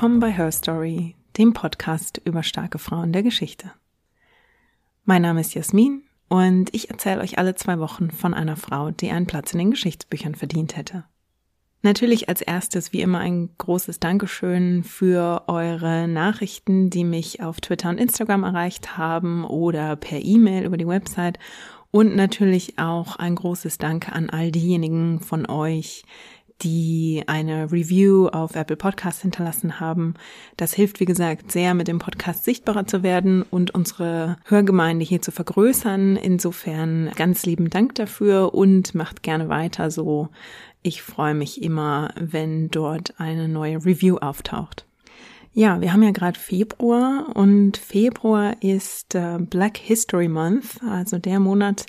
Willkommen bei Her Story, dem Podcast über starke Frauen der Geschichte. Mein Name ist Jasmin und ich erzähle euch alle zwei Wochen von einer Frau, die einen Platz in den Geschichtsbüchern verdient hätte. Natürlich als erstes wie immer ein großes Dankeschön für eure Nachrichten, die mich auf Twitter und Instagram erreicht haben oder per E-Mail über die Website und natürlich auch ein großes Danke an all diejenigen von euch, die eine Review auf Apple Podcast hinterlassen haben. Das hilft, wie gesagt, sehr, mit dem Podcast sichtbarer zu werden und unsere Hörgemeinde hier zu vergrößern. Insofern ganz lieben Dank dafür und macht gerne weiter so. Ich freue mich immer, wenn dort eine neue Review auftaucht. Ja, wir haben ja gerade Februar und Februar ist äh, Black History Month, also der Monat,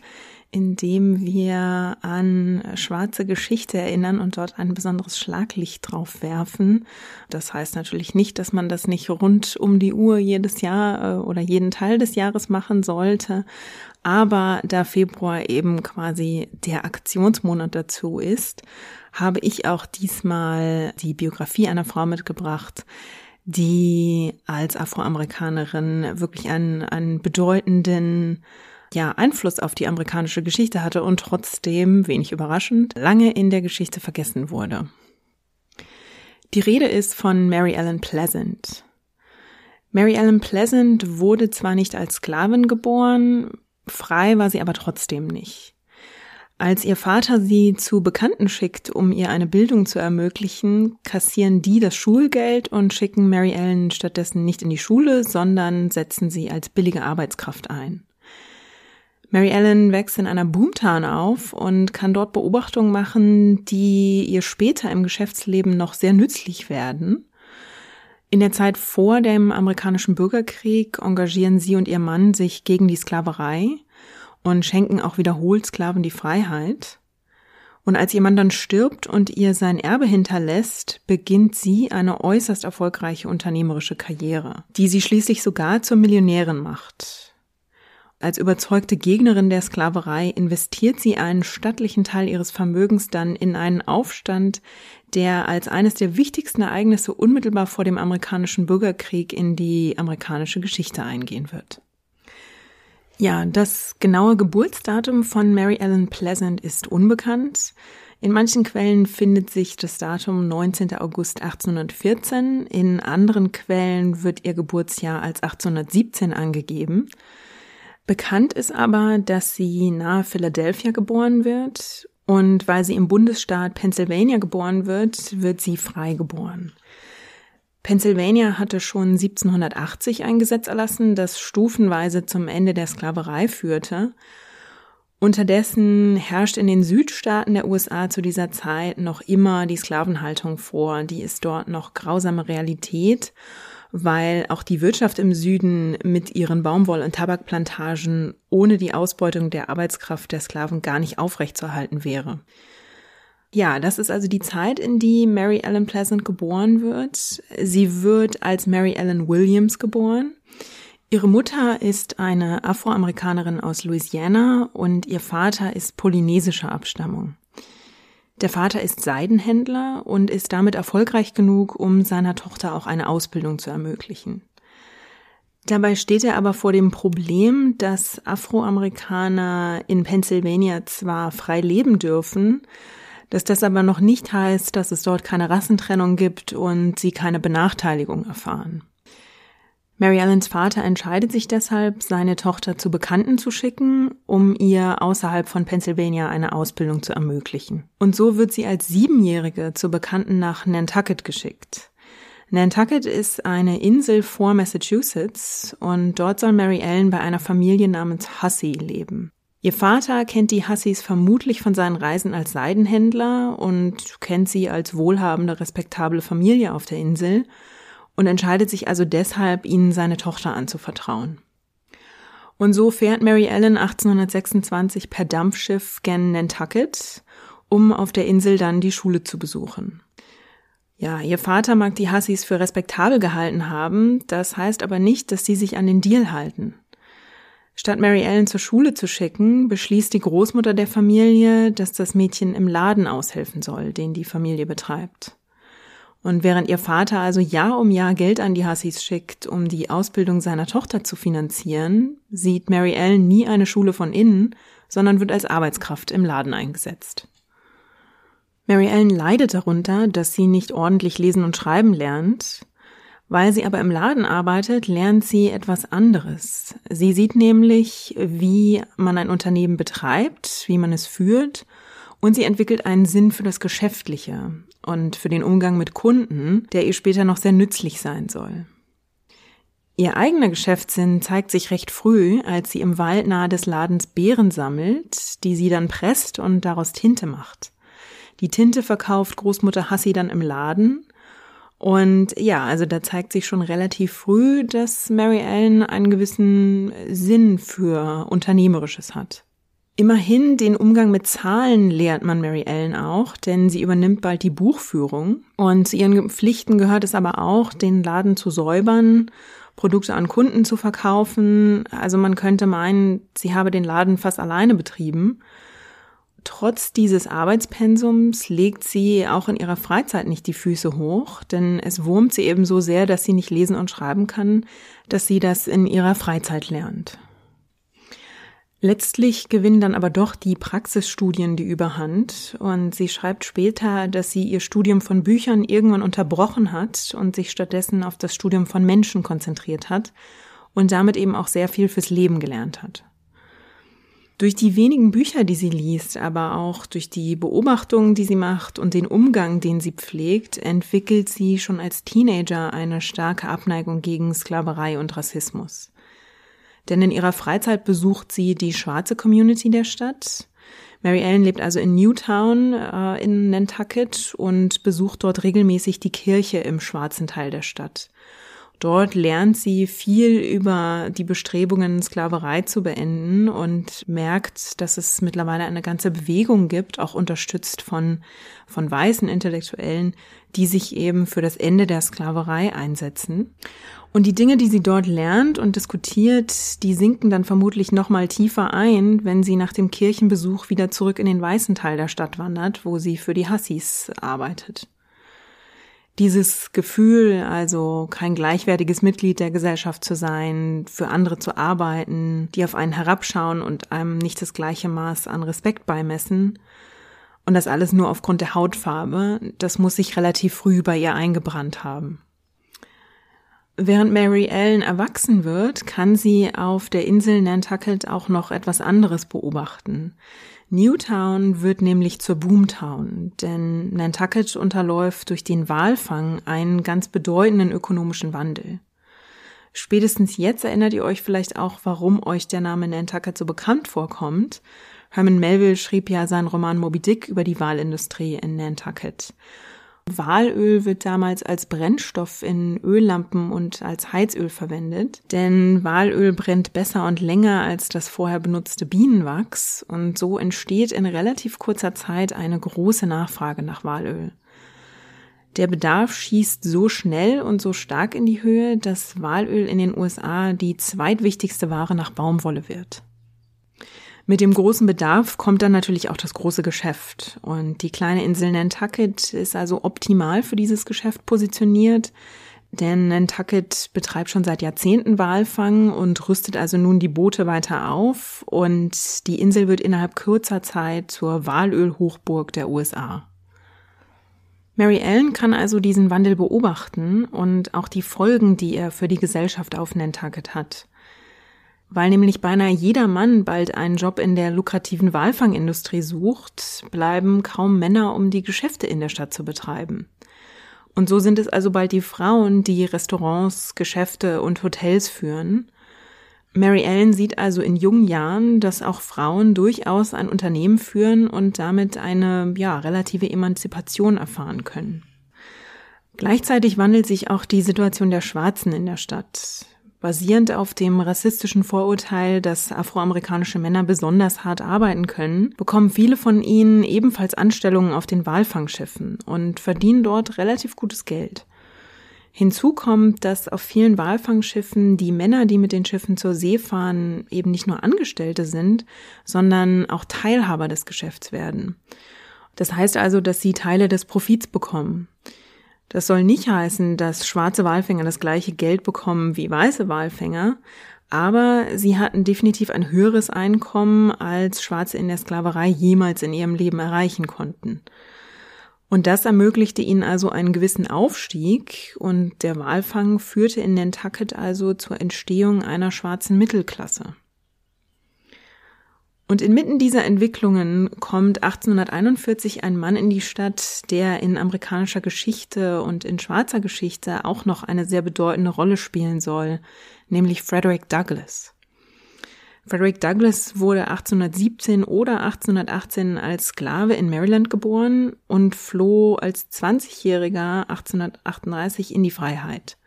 in dem wir an schwarze Geschichte erinnern und dort ein besonderes Schlaglicht drauf werfen. Das heißt natürlich nicht, dass man das nicht rund um die Uhr jedes Jahr äh, oder jeden Teil des Jahres machen sollte. Aber da Februar eben quasi der Aktionsmonat dazu ist, habe ich auch diesmal die Biografie einer Frau mitgebracht, die als Afroamerikanerin wirklich einen, einen bedeutenden ja, Einfluss auf die amerikanische Geschichte hatte und trotzdem, wenig überraschend, lange in der Geschichte vergessen wurde. Die Rede ist von Mary Ellen Pleasant. Mary Ellen Pleasant wurde zwar nicht als Sklavin geboren, frei war sie aber trotzdem nicht. Als ihr Vater sie zu Bekannten schickt, um ihr eine Bildung zu ermöglichen, kassieren die das Schulgeld und schicken Mary Ellen stattdessen nicht in die Schule, sondern setzen sie als billige Arbeitskraft ein. Mary Ellen wächst in einer Boomtown auf und kann dort Beobachtungen machen, die ihr später im Geschäftsleben noch sehr nützlich werden. In der Zeit vor dem amerikanischen Bürgerkrieg engagieren sie und ihr Mann sich gegen die Sklaverei und schenken auch wiederholt Sklaven die Freiheit. Und als ihr Mann dann stirbt und ihr sein Erbe hinterlässt, beginnt sie eine äußerst erfolgreiche unternehmerische Karriere, die sie schließlich sogar zur Millionärin macht. Als überzeugte Gegnerin der Sklaverei investiert sie einen stattlichen Teil ihres Vermögens dann in einen Aufstand, der als eines der wichtigsten Ereignisse unmittelbar vor dem amerikanischen Bürgerkrieg in die amerikanische Geschichte eingehen wird. Ja, das genaue Geburtsdatum von Mary Ellen Pleasant ist unbekannt. In manchen Quellen findet sich das Datum 19. August 1814, in anderen Quellen wird ihr Geburtsjahr als 1817 angegeben. Bekannt ist aber, dass sie nahe Philadelphia geboren wird und weil sie im Bundesstaat Pennsylvania geboren wird, wird sie frei geboren. Pennsylvania hatte schon 1780 ein Gesetz erlassen, das stufenweise zum Ende der Sklaverei führte. Unterdessen herrscht in den Südstaaten der USA zu dieser Zeit noch immer die Sklavenhaltung vor. Die ist dort noch grausame Realität weil auch die Wirtschaft im Süden mit ihren Baumwoll- und Tabakplantagen ohne die Ausbeutung der Arbeitskraft der Sklaven gar nicht aufrechtzuerhalten wäre. Ja, das ist also die Zeit, in die Mary Ellen Pleasant geboren wird. Sie wird als Mary Ellen Williams geboren. Ihre Mutter ist eine Afroamerikanerin aus Louisiana und ihr Vater ist polynesischer Abstammung. Der Vater ist Seidenhändler und ist damit erfolgreich genug, um seiner Tochter auch eine Ausbildung zu ermöglichen. Dabei steht er aber vor dem Problem, dass Afroamerikaner in Pennsylvania zwar frei leben dürfen, dass das aber noch nicht heißt, dass es dort keine Rassentrennung gibt und sie keine Benachteiligung erfahren. Mary Allens Vater entscheidet sich deshalb, seine Tochter zu Bekannten zu schicken, um ihr außerhalb von Pennsylvania eine Ausbildung zu ermöglichen. Und so wird sie als Siebenjährige zu Bekannten nach Nantucket geschickt. Nantucket ist eine Insel vor Massachusetts und dort soll Mary Ellen bei einer Familie namens Hussey leben. Ihr Vater kennt die Hussies vermutlich von seinen Reisen als Seidenhändler und kennt sie als wohlhabende, respektable Familie auf der Insel und entscheidet sich also deshalb, ihnen seine Tochter anzuvertrauen. Und so fährt Mary Ellen 1826 per Dampfschiff gen Nantucket, um auf der Insel dann die Schule zu besuchen. Ja, ihr Vater mag die Hussies für respektabel gehalten haben, das heißt aber nicht, dass sie sich an den Deal halten. Statt Mary Ellen zur Schule zu schicken, beschließt die Großmutter der Familie, dass das Mädchen im Laden aushelfen soll, den die Familie betreibt. Und während ihr Vater also Jahr um Jahr Geld an die Hussies schickt, um die Ausbildung seiner Tochter zu finanzieren, sieht Mary Ellen nie eine Schule von innen, sondern wird als Arbeitskraft im Laden eingesetzt. Mary Ellen leidet darunter, dass sie nicht ordentlich lesen und schreiben lernt. Weil sie aber im Laden arbeitet, lernt sie etwas anderes. Sie sieht nämlich, wie man ein Unternehmen betreibt, wie man es führt und sie entwickelt einen Sinn für das Geschäftliche und für den Umgang mit Kunden, der ihr später noch sehr nützlich sein soll. Ihr eigener Geschäftssinn zeigt sich recht früh, als sie im Wald nahe des Ladens Beeren sammelt, die sie dann presst und daraus Tinte macht. Die Tinte verkauft Großmutter Hassi dann im Laden. Und ja, also da zeigt sich schon relativ früh, dass Mary Ellen einen gewissen Sinn für Unternehmerisches hat. Immerhin den Umgang mit Zahlen lehrt man Mary Ellen auch, denn sie übernimmt bald die Buchführung. Und zu ihren Pflichten gehört es aber auch, den Laden zu säubern, Produkte an Kunden zu verkaufen. Also man könnte meinen, sie habe den Laden fast alleine betrieben. Trotz dieses Arbeitspensums legt sie auch in ihrer Freizeit nicht die Füße hoch, denn es wurmt sie eben so sehr, dass sie nicht lesen und schreiben kann, dass sie das in ihrer Freizeit lernt. Letztlich gewinnen dann aber doch die Praxisstudien die Überhand und sie schreibt später, dass sie ihr Studium von Büchern irgendwann unterbrochen hat und sich stattdessen auf das Studium von Menschen konzentriert hat und damit eben auch sehr viel fürs Leben gelernt hat. Durch die wenigen Bücher, die sie liest, aber auch durch die Beobachtungen, die sie macht und den Umgang, den sie pflegt, entwickelt sie schon als Teenager eine starke Abneigung gegen Sklaverei und Rassismus. Denn in ihrer Freizeit besucht sie die schwarze Community der Stadt. Mary Ellen lebt also in Newtown äh, in Nantucket und besucht dort regelmäßig die Kirche im schwarzen Teil der Stadt. Dort lernt sie viel über die Bestrebungen, Sklaverei zu beenden und merkt, dass es mittlerweile eine ganze Bewegung gibt, auch unterstützt von, von weißen Intellektuellen, die sich eben für das Ende der Sklaverei einsetzen. Und die Dinge, die sie dort lernt und diskutiert, die sinken dann vermutlich noch mal tiefer ein, wenn sie nach dem Kirchenbesuch wieder zurück in den weißen Teil der Stadt wandert, wo sie für die Hassis arbeitet. Dieses Gefühl, also kein gleichwertiges Mitglied der Gesellschaft zu sein, für andere zu arbeiten, die auf einen herabschauen und einem nicht das gleiche Maß an Respekt beimessen, und das alles nur aufgrund der Hautfarbe, das muss sich relativ früh bei ihr eingebrannt haben. Während Mary Ellen erwachsen wird, kann sie auf der Insel Nantucket auch noch etwas anderes beobachten. Newtown wird nämlich zur Boomtown, denn Nantucket unterläuft durch den Walfang einen ganz bedeutenden ökonomischen Wandel. Spätestens jetzt erinnert ihr euch vielleicht auch, warum euch der Name Nantucket so bekannt vorkommt. Herman Melville schrieb ja seinen Roman Moby Dick über die Walindustrie in Nantucket. Walöl wird damals als Brennstoff in Öllampen und als Heizöl verwendet, denn Walöl brennt besser und länger als das vorher benutzte Bienenwachs und so entsteht in relativ kurzer Zeit eine große Nachfrage nach Walöl. Der Bedarf schießt so schnell und so stark in die Höhe, dass Walöl in den USA die zweitwichtigste Ware nach Baumwolle wird. Mit dem großen Bedarf kommt dann natürlich auch das große Geschäft. Und die kleine Insel Nantucket ist also optimal für dieses Geschäft positioniert. Denn Nantucket betreibt schon seit Jahrzehnten Walfang und rüstet also nun die Boote weiter auf. Und die Insel wird innerhalb kurzer Zeit zur Walölhochburg der USA. Mary Ellen kann also diesen Wandel beobachten und auch die Folgen, die er für die Gesellschaft auf Nantucket hat. Weil nämlich beinahe jeder Mann bald einen Job in der lukrativen Walfangindustrie sucht, bleiben kaum Männer, um die Geschäfte in der Stadt zu betreiben. Und so sind es also bald die Frauen, die Restaurants, Geschäfte und Hotels führen. Mary Ellen sieht also in jungen Jahren, dass auch Frauen durchaus ein Unternehmen führen und damit eine, ja, relative Emanzipation erfahren können. Gleichzeitig wandelt sich auch die Situation der Schwarzen in der Stadt. Basierend auf dem rassistischen Vorurteil, dass afroamerikanische Männer besonders hart arbeiten können, bekommen viele von ihnen ebenfalls Anstellungen auf den Walfangschiffen und verdienen dort relativ gutes Geld. Hinzu kommt, dass auf vielen Walfangschiffen die Männer, die mit den Schiffen zur See fahren, eben nicht nur Angestellte sind, sondern auch Teilhaber des Geschäfts werden. Das heißt also, dass sie Teile des Profits bekommen. Das soll nicht heißen, dass schwarze Walfänger das gleiche Geld bekommen wie weiße Walfänger, aber sie hatten definitiv ein höheres Einkommen, als Schwarze in der Sklaverei jemals in ihrem Leben erreichen konnten. Und das ermöglichte ihnen also einen gewissen Aufstieg und der Walfang führte in Nantucket also zur Entstehung einer schwarzen Mittelklasse. Und inmitten dieser Entwicklungen kommt 1841 ein Mann in die Stadt, der in amerikanischer Geschichte und in schwarzer Geschichte auch noch eine sehr bedeutende Rolle spielen soll, nämlich Frederick Douglass. Frederick Douglass wurde 1817 oder 1818 als Sklave in Maryland geboren und floh als 20-Jähriger 1838 in die Freiheit.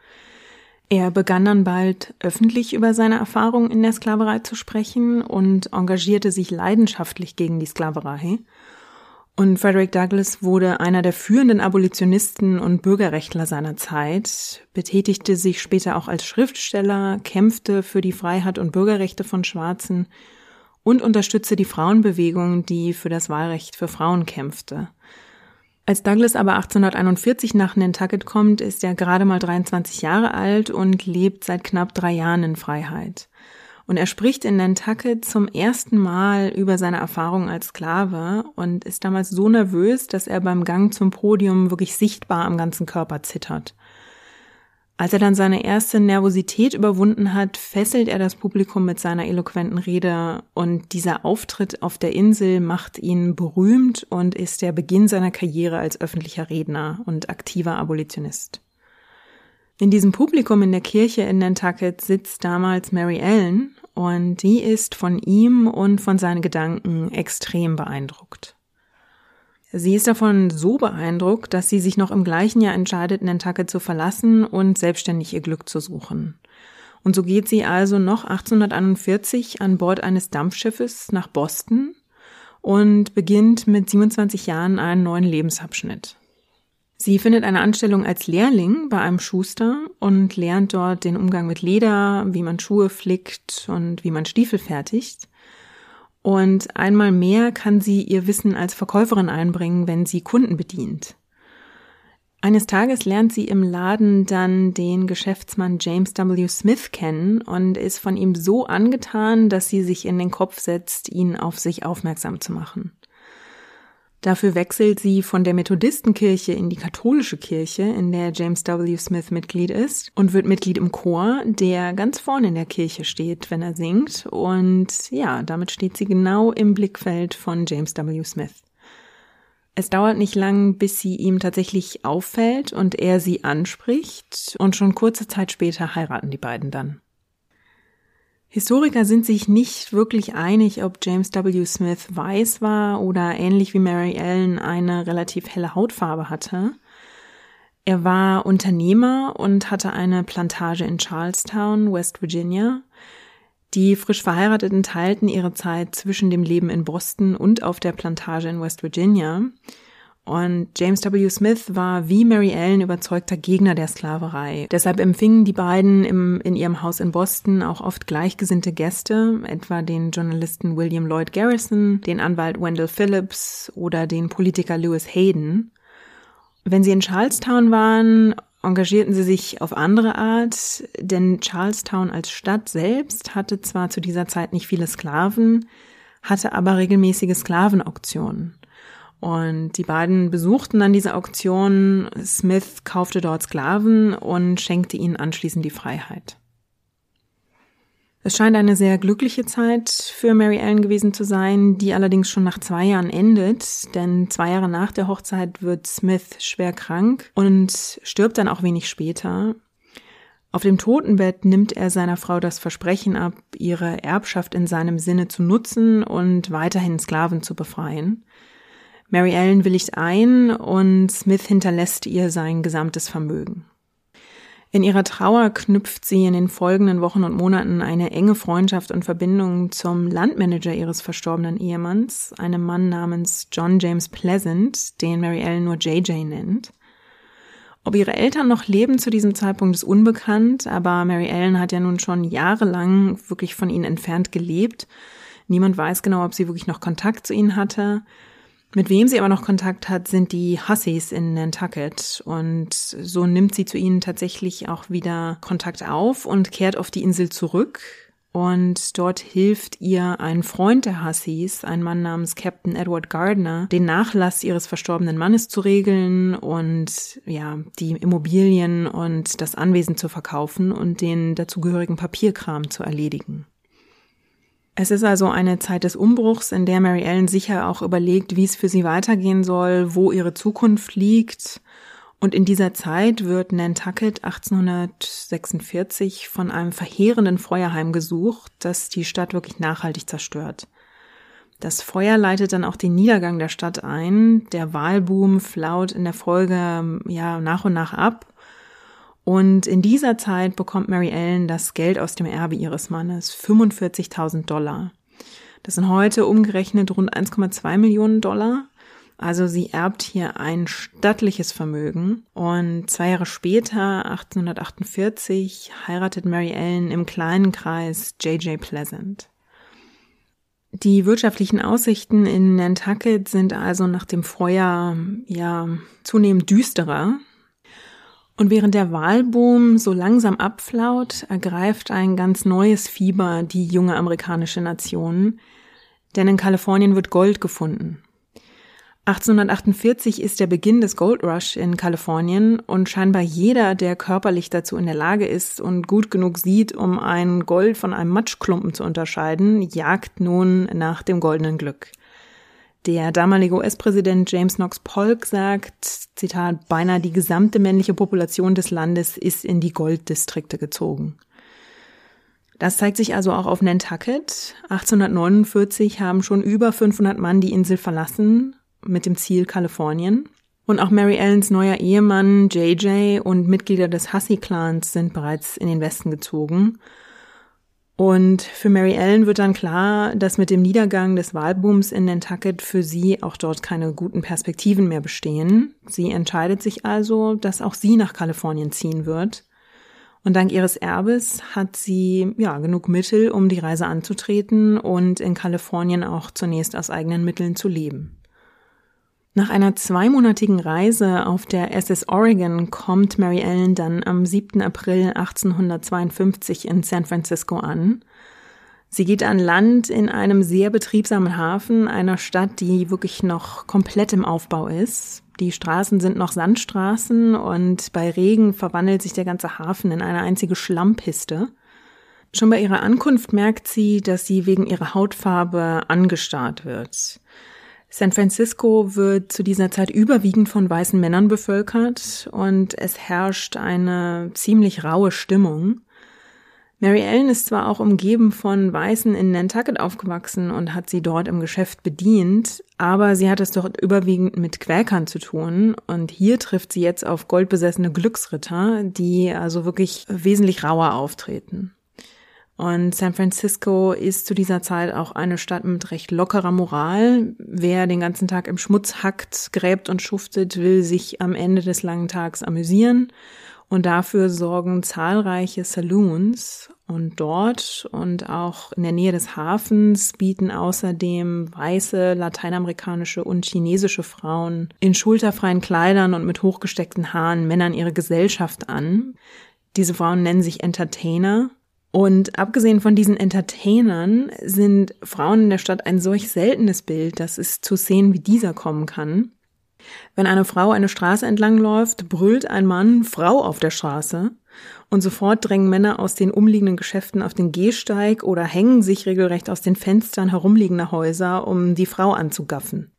Er begann dann bald öffentlich über seine Erfahrungen in der Sklaverei zu sprechen und engagierte sich leidenschaftlich gegen die Sklaverei. Und Frederick Douglass wurde einer der führenden Abolitionisten und Bürgerrechtler seiner Zeit, betätigte sich später auch als Schriftsteller, kämpfte für die Freiheit und Bürgerrechte von Schwarzen und unterstützte die Frauenbewegung, die für das Wahlrecht für Frauen kämpfte. Als Douglas aber 1841 nach Nantucket kommt, ist er gerade mal 23 Jahre alt und lebt seit knapp drei Jahren in Freiheit. Und er spricht in Nantucket zum ersten Mal über seine Erfahrungen als Sklave und ist damals so nervös, dass er beim Gang zum Podium wirklich sichtbar am ganzen Körper zittert. Als er dann seine erste Nervosität überwunden hat, fesselt er das Publikum mit seiner eloquenten Rede und dieser Auftritt auf der Insel macht ihn berühmt und ist der Beginn seiner Karriere als öffentlicher Redner und aktiver Abolitionist. In diesem Publikum in der Kirche in Nantucket sitzt damals Mary Ellen und die ist von ihm und von seinen Gedanken extrem beeindruckt. Sie ist davon so beeindruckt, dass sie sich noch im gleichen Jahr entscheidet, Nantucket zu verlassen und selbstständig ihr Glück zu suchen. Und so geht sie also noch 1841 an Bord eines Dampfschiffes nach Boston und beginnt mit 27 Jahren einen neuen Lebensabschnitt. Sie findet eine Anstellung als Lehrling bei einem Schuster und lernt dort den Umgang mit Leder, wie man Schuhe flickt und wie man Stiefel fertigt. Und einmal mehr kann sie ihr Wissen als Verkäuferin einbringen, wenn sie Kunden bedient. Eines Tages lernt sie im Laden dann den Geschäftsmann James W. Smith kennen und ist von ihm so angetan, dass sie sich in den Kopf setzt, ihn auf sich aufmerksam zu machen. Dafür wechselt sie von der Methodistenkirche in die katholische Kirche, in der James W. Smith Mitglied ist und wird Mitglied im Chor, der ganz vorne in der Kirche steht, wenn er singt. Und ja, damit steht sie genau im Blickfeld von James W. Smith. Es dauert nicht lang, bis sie ihm tatsächlich auffällt und er sie anspricht und schon kurze Zeit später heiraten die beiden dann. Historiker sind sich nicht wirklich einig, ob James W. Smith weiß war oder ähnlich wie Mary Ellen eine relativ helle Hautfarbe hatte. Er war Unternehmer und hatte eine Plantage in Charlestown, West Virginia. Die frisch Verheirateten teilten ihre Zeit zwischen dem Leben in Boston und auf der Plantage in West Virginia. Und James W. Smith war wie Mary Ellen überzeugter Gegner der Sklaverei. Deshalb empfingen die beiden im, in ihrem Haus in Boston auch oft gleichgesinnte Gäste, etwa den Journalisten William Lloyd Garrison, den Anwalt Wendell Phillips oder den Politiker Lewis Hayden. Wenn sie in Charlestown waren, engagierten sie sich auf andere Art, denn Charlestown als Stadt selbst hatte zwar zu dieser Zeit nicht viele Sklaven, hatte aber regelmäßige Sklavenauktionen. Und die beiden besuchten dann diese Auktion. Smith kaufte dort Sklaven und schenkte ihnen anschließend die Freiheit. Es scheint eine sehr glückliche Zeit für Mary Ellen gewesen zu sein, die allerdings schon nach zwei Jahren endet, denn zwei Jahre nach der Hochzeit wird Smith schwer krank und stirbt dann auch wenig später. Auf dem Totenbett nimmt er seiner Frau das Versprechen ab, ihre Erbschaft in seinem Sinne zu nutzen und weiterhin Sklaven zu befreien. Mary Ellen willigt ein und Smith hinterlässt ihr sein gesamtes Vermögen. In ihrer Trauer knüpft sie in den folgenden Wochen und Monaten eine enge Freundschaft und Verbindung zum Landmanager ihres verstorbenen Ehemanns, einem Mann namens John James Pleasant, den Mary Ellen nur JJ nennt. Ob ihre Eltern noch leben zu diesem Zeitpunkt ist unbekannt, aber Mary Ellen hat ja nun schon jahrelang wirklich von ihnen entfernt gelebt. Niemand weiß genau, ob sie wirklich noch Kontakt zu ihnen hatte. Mit wem sie aber noch Kontakt hat, sind die Hussies in Nantucket und so nimmt sie zu ihnen tatsächlich auch wieder Kontakt auf und kehrt auf die Insel zurück. Und dort hilft ihr ein Freund der Hussies, ein Mann namens Captain Edward Gardner, den Nachlass ihres verstorbenen Mannes zu regeln und ja, die Immobilien und das Anwesen zu verkaufen und den dazugehörigen Papierkram zu erledigen. Es ist also eine Zeit des Umbruchs, in der Mary Ellen sicher auch überlegt, wie es für sie weitergehen soll, wo ihre Zukunft liegt. Und in dieser Zeit wird Nantucket 1846 von einem verheerenden Feuer heimgesucht, das die Stadt wirklich nachhaltig zerstört. Das Feuer leitet dann auch den Niedergang der Stadt ein. Der Wahlboom flaut in der Folge ja nach und nach ab. Und in dieser Zeit bekommt Mary Ellen das Geld aus dem Erbe ihres Mannes, 45.000 Dollar. Das sind heute umgerechnet rund 1,2 Millionen Dollar. Also sie erbt hier ein stattliches Vermögen und zwei Jahre später, 1848, heiratet Mary Ellen im kleinen Kreis J.J. Pleasant. Die wirtschaftlichen Aussichten in Nantucket sind also nach dem Feuer ja zunehmend düsterer. Und während der Wahlboom so langsam abflaut, ergreift ein ganz neues Fieber die junge amerikanische Nation, denn in Kalifornien wird Gold gefunden. 1848 ist der Beginn des Gold Rush in Kalifornien und scheinbar jeder, der körperlich dazu in der Lage ist und gut genug sieht, um ein Gold von einem Matschklumpen zu unterscheiden, jagt nun nach dem goldenen Glück. Der damalige US-Präsident James Knox Polk sagt, Zitat, beinahe die gesamte männliche Population des Landes ist in die Golddistrikte gezogen. Das zeigt sich also auch auf Nantucket. 1849 haben schon über 500 Mann die Insel verlassen mit dem Ziel Kalifornien. Und auch Mary Ellens neuer Ehemann JJ und Mitglieder des Hussey-Clans sind bereits in den Westen gezogen. Und für Mary Ellen wird dann klar, dass mit dem Niedergang des Wahlbooms in Nantucket für sie auch dort keine guten Perspektiven mehr bestehen. Sie entscheidet sich also, dass auch sie nach Kalifornien ziehen wird. Und dank ihres Erbes hat sie ja genug Mittel, um die Reise anzutreten und in Kalifornien auch zunächst aus eigenen Mitteln zu leben. Nach einer zweimonatigen Reise auf der SS Oregon kommt Mary Ellen dann am 7. April 1852 in San Francisco an. Sie geht an Land in einem sehr betriebsamen Hafen, einer Stadt, die wirklich noch komplett im Aufbau ist. Die Straßen sind noch Sandstraßen und bei Regen verwandelt sich der ganze Hafen in eine einzige Schlammpiste. Schon bei ihrer Ankunft merkt sie, dass sie wegen ihrer Hautfarbe angestarrt wird. San Francisco wird zu dieser Zeit überwiegend von weißen Männern bevölkert und es herrscht eine ziemlich raue Stimmung. Mary Ellen ist zwar auch umgeben von Weißen in Nantucket aufgewachsen und hat sie dort im Geschäft bedient, aber sie hat es dort überwiegend mit Quäkern zu tun und hier trifft sie jetzt auf goldbesessene Glücksritter, die also wirklich wesentlich rauer auftreten. Und San Francisco ist zu dieser Zeit auch eine Stadt mit recht lockerer Moral. Wer den ganzen Tag im Schmutz hackt, gräbt und schuftet, will sich am Ende des langen Tags amüsieren. Und dafür sorgen zahlreiche Saloons. Und dort und auch in der Nähe des Hafens bieten außerdem weiße lateinamerikanische und chinesische Frauen in schulterfreien Kleidern und mit hochgesteckten Haaren Männern ihre Gesellschaft an. Diese Frauen nennen sich Entertainer und abgesehen von diesen Entertainern sind Frauen in der Stadt ein solch seltenes Bild, dass es zu Szenen wie dieser kommen kann. Wenn eine Frau eine Straße entlang läuft, brüllt ein Mann Frau auf der Straße und sofort drängen Männer aus den umliegenden Geschäften auf den Gehsteig oder hängen sich regelrecht aus den Fenstern herumliegender Häuser, um die Frau anzugaffen.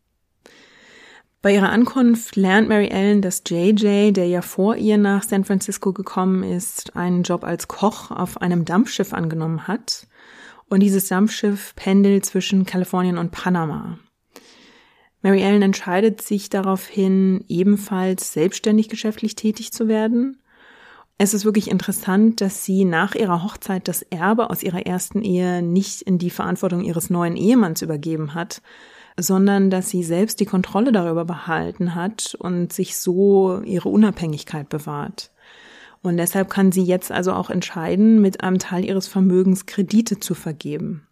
Bei ihrer Ankunft lernt Mary Ellen, dass JJ, der ja vor ihr nach San Francisco gekommen ist, einen Job als Koch auf einem Dampfschiff angenommen hat. Und dieses Dampfschiff pendelt zwischen Kalifornien und Panama. Mary Ellen entscheidet sich daraufhin, ebenfalls selbstständig geschäftlich tätig zu werden. Es ist wirklich interessant, dass sie nach ihrer Hochzeit das Erbe aus ihrer ersten Ehe nicht in die Verantwortung ihres neuen Ehemanns übergeben hat, sondern dass sie selbst die Kontrolle darüber behalten hat und sich so ihre Unabhängigkeit bewahrt. Und deshalb kann sie jetzt also auch entscheiden, mit einem Teil ihres Vermögens Kredite zu vergeben.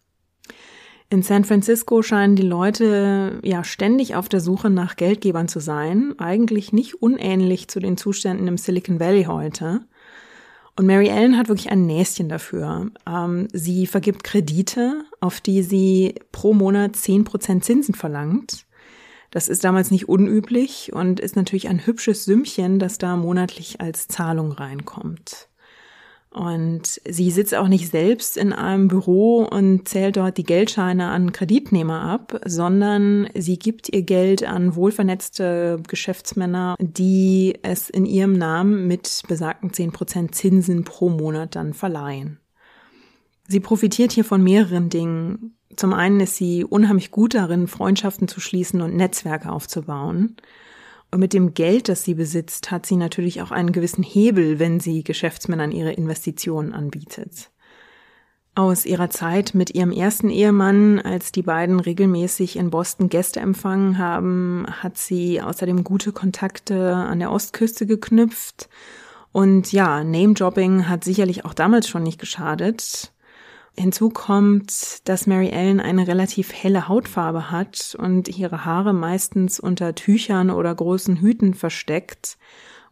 In San Francisco scheinen die Leute ja ständig auf der Suche nach Geldgebern zu sein, eigentlich nicht unähnlich zu den Zuständen im Silicon Valley heute. Und Mary Ellen hat wirklich ein Näschen dafür. Ähm, sie vergibt Kredite, auf die sie pro Monat zehn Prozent Zinsen verlangt. Das ist damals nicht unüblich und ist natürlich ein hübsches Sümmchen, das da monatlich als Zahlung reinkommt. Und sie sitzt auch nicht selbst in einem Büro und zählt dort die Geldscheine an Kreditnehmer ab, sondern sie gibt ihr Geld an wohlvernetzte Geschäftsmänner, die es in ihrem Namen mit besagten 10% Zinsen pro Monat dann verleihen. Sie profitiert hier von mehreren Dingen. Zum einen ist sie unheimlich gut darin, Freundschaften zu schließen und Netzwerke aufzubauen. Und mit dem Geld, das sie besitzt, hat sie natürlich auch einen gewissen Hebel, wenn sie Geschäftsmännern ihre Investitionen anbietet. Aus ihrer Zeit mit ihrem ersten Ehemann, als die beiden regelmäßig in Boston Gäste empfangen haben, hat sie außerdem gute Kontakte an der Ostküste geknüpft. Und ja, Name-Dropping hat sicherlich auch damals schon nicht geschadet. Hinzu kommt, dass Mary Ellen eine relativ helle Hautfarbe hat und ihre Haare meistens unter Tüchern oder großen Hüten versteckt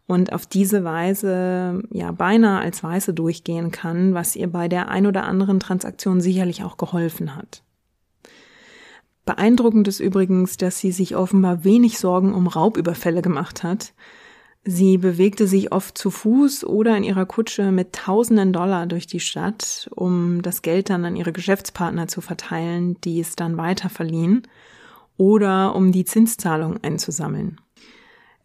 und auf diese Weise ja beinahe als Weiße durchgehen kann, was ihr bei der ein oder anderen Transaktion sicherlich auch geholfen hat. Beeindruckend ist übrigens, dass sie sich offenbar wenig Sorgen um Raubüberfälle gemacht hat, Sie bewegte sich oft zu Fuß oder in ihrer Kutsche mit tausenden Dollar durch die Stadt, um das Geld dann an ihre Geschäftspartner zu verteilen, die es dann weiter verliehen, oder um die Zinszahlung einzusammeln.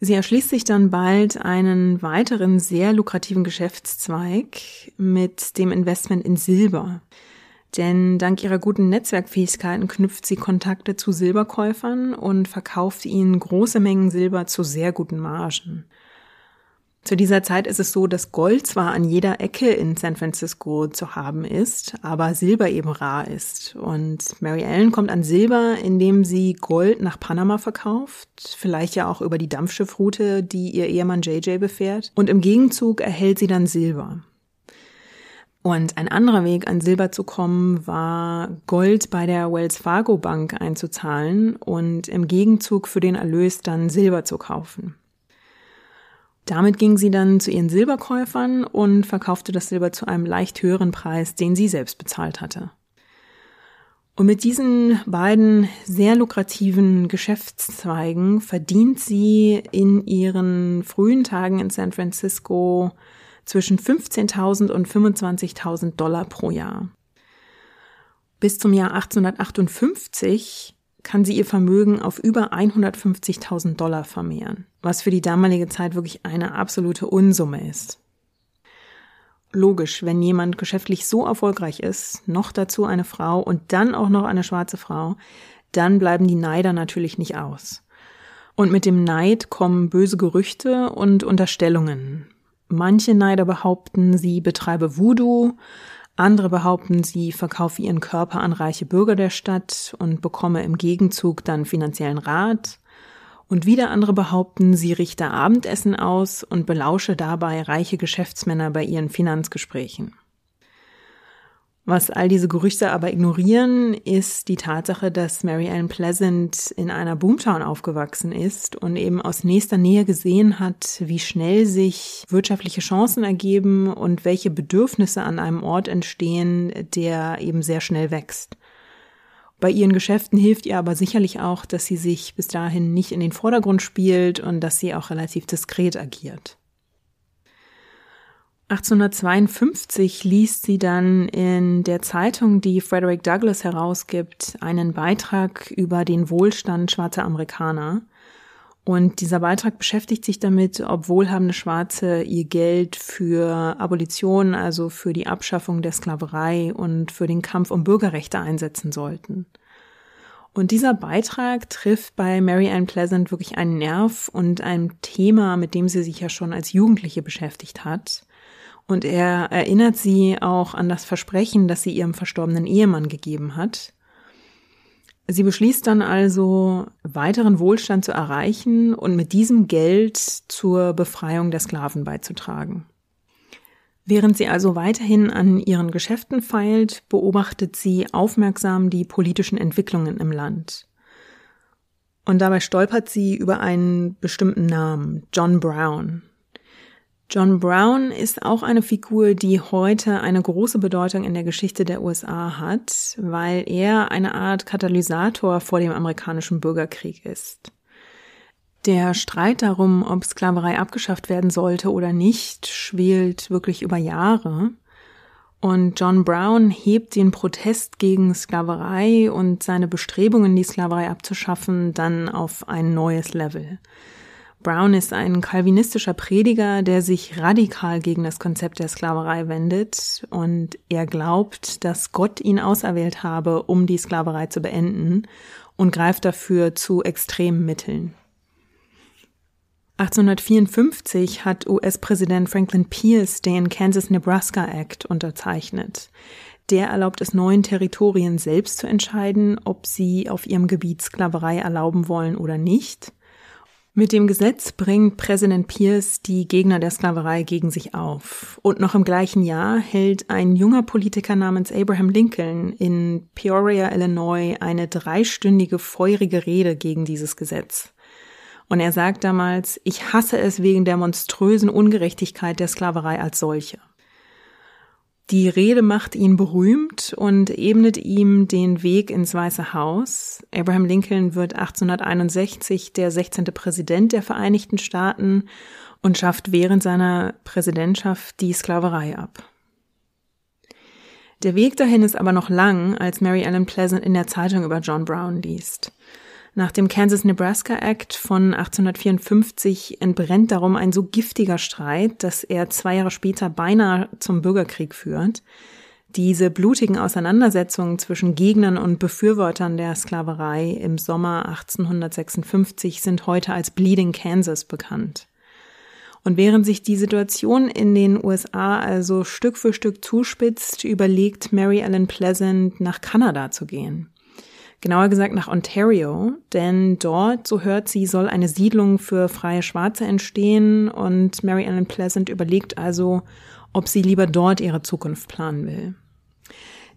Sie erschließt sich dann bald einen weiteren sehr lukrativen Geschäftszweig mit dem Investment in Silber. Denn dank ihrer guten Netzwerkfähigkeiten knüpft sie Kontakte zu Silberkäufern und verkauft ihnen große Mengen Silber zu sehr guten Margen. Zu dieser Zeit ist es so, dass Gold zwar an jeder Ecke in San Francisco zu haben ist, aber Silber eben rar ist. Und Mary Ellen kommt an Silber, indem sie Gold nach Panama verkauft, vielleicht ja auch über die Dampfschiffroute, die ihr Ehemann JJ befährt. Und im Gegenzug erhält sie dann Silber. Und ein anderer Weg, an Silber zu kommen, war Gold bei der Wells Fargo Bank einzuzahlen und im Gegenzug für den Erlös dann Silber zu kaufen. Damit ging sie dann zu ihren Silberkäufern und verkaufte das Silber zu einem leicht höheren Preis, den sie selbst bezahlt hatte. Und mit diesen beiden sehr lukrativen Geschäftszweigen verdient sie in ihren frühen Tagen in San Francisco zwischen 15.000 und 25.000 Dollar pro Jahr. Bis zum Jahr 1858 kann sie ihr Vermögen auf über 150.000 Dollar vermehren, was für die damalige Zeit wirklich eine absolute Unsumme ist. Logisch, wenn jemand geschäftlich so erfolgreich ist, noch dazu eine Frau und dann auch noch eine schwarze Frau, dann bleiben die Neider natürlich nicht aus. Und mit dem Neid kommen böse Gerüchte und Unterstellungen. Manche Neider behaupten, sie betreibe Voodoo, andere behaupten, sie verkaufe ihren Körper an reiche Bürger der Stadt und bekomme im Gegenzug dann finanziellen Rat. Und wieder andere behaupten, sie richte Abendessen aus und belausche dabei reiche Geschäftsmänner bei ihren Finanzgesprächen. Was all diese Gerüchte aber ignorieren, ist die Tatsache, dass Mary Ellen Pleasant in einer Boomtown aufgewachsen ist und eben aus nächster Nähe gesehen hat, wie schnell sich wirtschaftliche Chancen ergeben und welche Bedürfnisse an einem Ort entstehen, der eben sehr schnell wächst. Bei ihren Geschäften hilft ihr aber sicherlich auch, dass sie sich bis dahin nicht in den Vordergrund spielt und dass sie auch relativ diskret agiert. 1852 liest sie dann in der Zeitung, die Frederick Douglass herausgibt, einen Beitrag über den Wohlstand schwarzer Amerikaner. Und dieser Beitrag beschäftigt sich damit, ob wohlhabende Schwarze ihr Geld für Abolition, also für die Abschaffung der Sklaverei und für den Kampf um Bürgerrechte einsetzen sollten. Und dieser Beitrag trifft bei Mary Ann Pleasant wirklich einen Nerv und ein Thema, mit dem sie sich ja schon als Jugendliche beschäftigt hat. Und er erinnert sie auch an das Versprechen, das sie ihrem verstorbenen Ehemann gegeben hat. Sie beschließt dann also, weiteren Wohlstand zu erreichen und mit diesem Geld zur Befreiung der Sklaven beizutragen. Während sie also weiterhin an ihren Geschäften feilt, beobachtet sie aufmerksam die politischen Entwicklungen im Land. Und dabei stolpert sie über einen bestimmten Namen, John Brown. John Brown ist auch eine Figur, die heute eine große Bedeutung in der Geschichte der USA hat, weil er eine Art Katalysator vor dem amerikanischen Bürgerkrieg ist. Der Streit darum, ob Sklaverei abgeschafft werden sollte oder nicht, schwelt wirklich über Jahre. Und John Brown hebt den Protest gegen Sklaverei und seine Bestrebungen, die Sklaverei abzuschaffen, dann auf ein neues Level. Brown ist ein kalvinistischer Prediger, der sich radikal gegen das Konzept der Sklaverei wendet und er glaubt, dass Gott ihn auserwählt habe, um die Sklaverei zu beenden und greift dafür zu extremen Mitteln. 1854 hat US-Präsident Franklin Pierce den Kansas-Nebraska Act unterzeichnet. Der erlaubt es neuen Territorien selbst zu entscheiden, ob sie auf ihrem Gebiet Sklaverei erlauben wollen oder nicht. Mit dem Gesetz bringt Präsident Pierce die Gegner der Sklaverei gegen sich auf. Und noch im gleichen Jahr hält ein junger Politiker namens Abraham Lincoln in Peoria, Illinois, eine dreistündige feurige Rede gegen dieses Gesetz. Und er sagt damals, ich hasse es wegen der monströsen Ungerechtigkeit der Sklaverei als solche. Die Rede macht ihn berühmt und ebnet ihm den Weg ins Weiße Haus. Abraham Lincoln wird 1861 der 16. Präsident der Vereinigten Staaten und schafft während seiner Präsidentschaft die Sklaverei ab. Der Weg dahin ist aber noch lang, als Mary Ellen Pleasant in der Zeitung über John Brown liest. Nach dem Kansas-Nebraska Act von 1854 entbrennt darum ein so giftiger Streit, dass er zwei Jahre später beinahe zum Bürgerkrieg führt. Diese blutigen Auseinandersetzungen zwischen Gegnern und Befürwortern der Sklaverei im Sommer 1856 sind heute als Bleeding Kansas bekannt. Und während sich die Situation in den USA also Stück für Stück zuspitzt, überlegt Mary Ellen Pleasant, nach Kanada zu gehen genauer gesagt nach Ontario, denn dort, so hört sie, soll eine Siedlung für freie Schwarze entstehen und Mary Ellen Pleasant überlegt also, ob sie lieber dort ihre Zukunft planen will.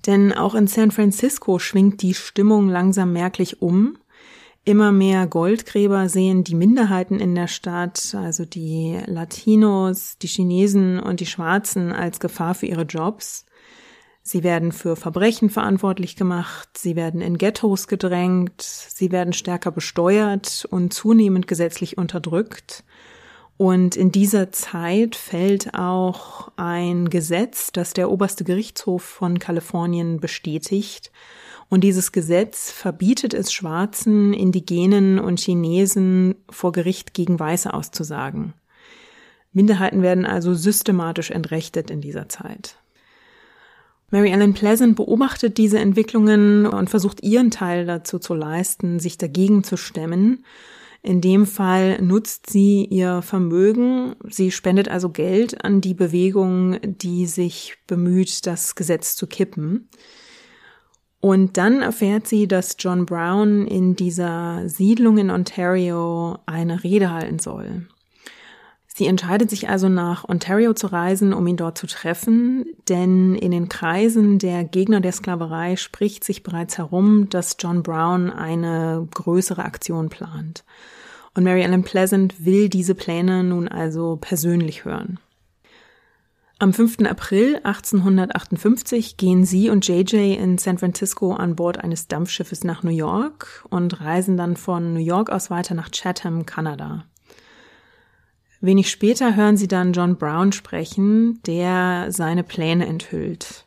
Denn auch in San Francisco schwingt die Stimmung langsam merklich um. Immer mehr Goldgräber sehen die Minderheiten in der Stadt, also die Latinos, die Chinesen und die Schwarzen als Gefahr für ihre Jobs. Sie werden für Verbrechen verantwortlich gemacht, sie werden in Ghettos gedrängt, sie werden stärker besteuert und zunehmend gesetzlich unterdrückt. Und in dieser Zeit fällt auch ein Gesetz, das der oberste Gerichtshof von Kalifornien bestätigt. Und dieses Gesetz verbietet es Schwarzen, Indigenen und Chinesen vor Gericht gegen Weiße auszusagen. Minderheiten werden also systematisch entrechtet in dieser Zeit. Mary Ellen Pleasant beobachtet diese Entwicklungen und versucht ihren Teil dazu zu leisten, sich dagegen zu stemmen. In dem Fall nutzt sie ihr Vermögen. Sie spendet also Geld an die Bewegung, die sich bemüht, das Gesetz zu kippen. Und dann erfährt sie, dass John Brown in dieser Siedlung in Ontario eine Rede halten soll. Sie entscheidet sich also nach Ontario zu reisen, um ihn dort zu treffen, denn in den Kreisen der Gegner der Sklaverei spricht sich bereits herum, dass John Brown eine größere Aktion plant. Und Mary Ellen Pleasant will diese Pläne nun also persönlich hören. Am 5. April 1858 gehen sie und JJ in San Francisco an Bord eines Dampfschiffes nach New York und reisen dann von New York aus weiter nach Chatham, Kanada. Wenig später hören sie dann John Brown sprechen, der seine Pläne enthüllt.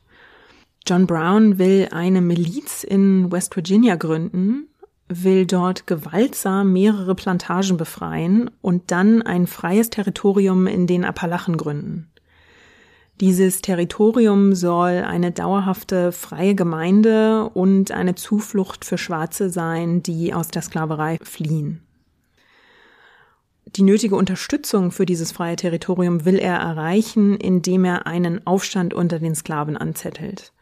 John Brown will eine Miliz in West Virginia gründen, will dort gewaltsam mehrere Plantagen befreien und dann ein freies Territorium in den Appalachen gründen. Dieses Territorium soll eine dauerhafte freie Gemeinde und eine Zuflucht für Schwarze sein, die aus der Sklaverei fliehen. Die nötige Unterstützung für dieses freie Territorium will er erreichen, indem er einen Aufstand unter den Sklaven anzettelt.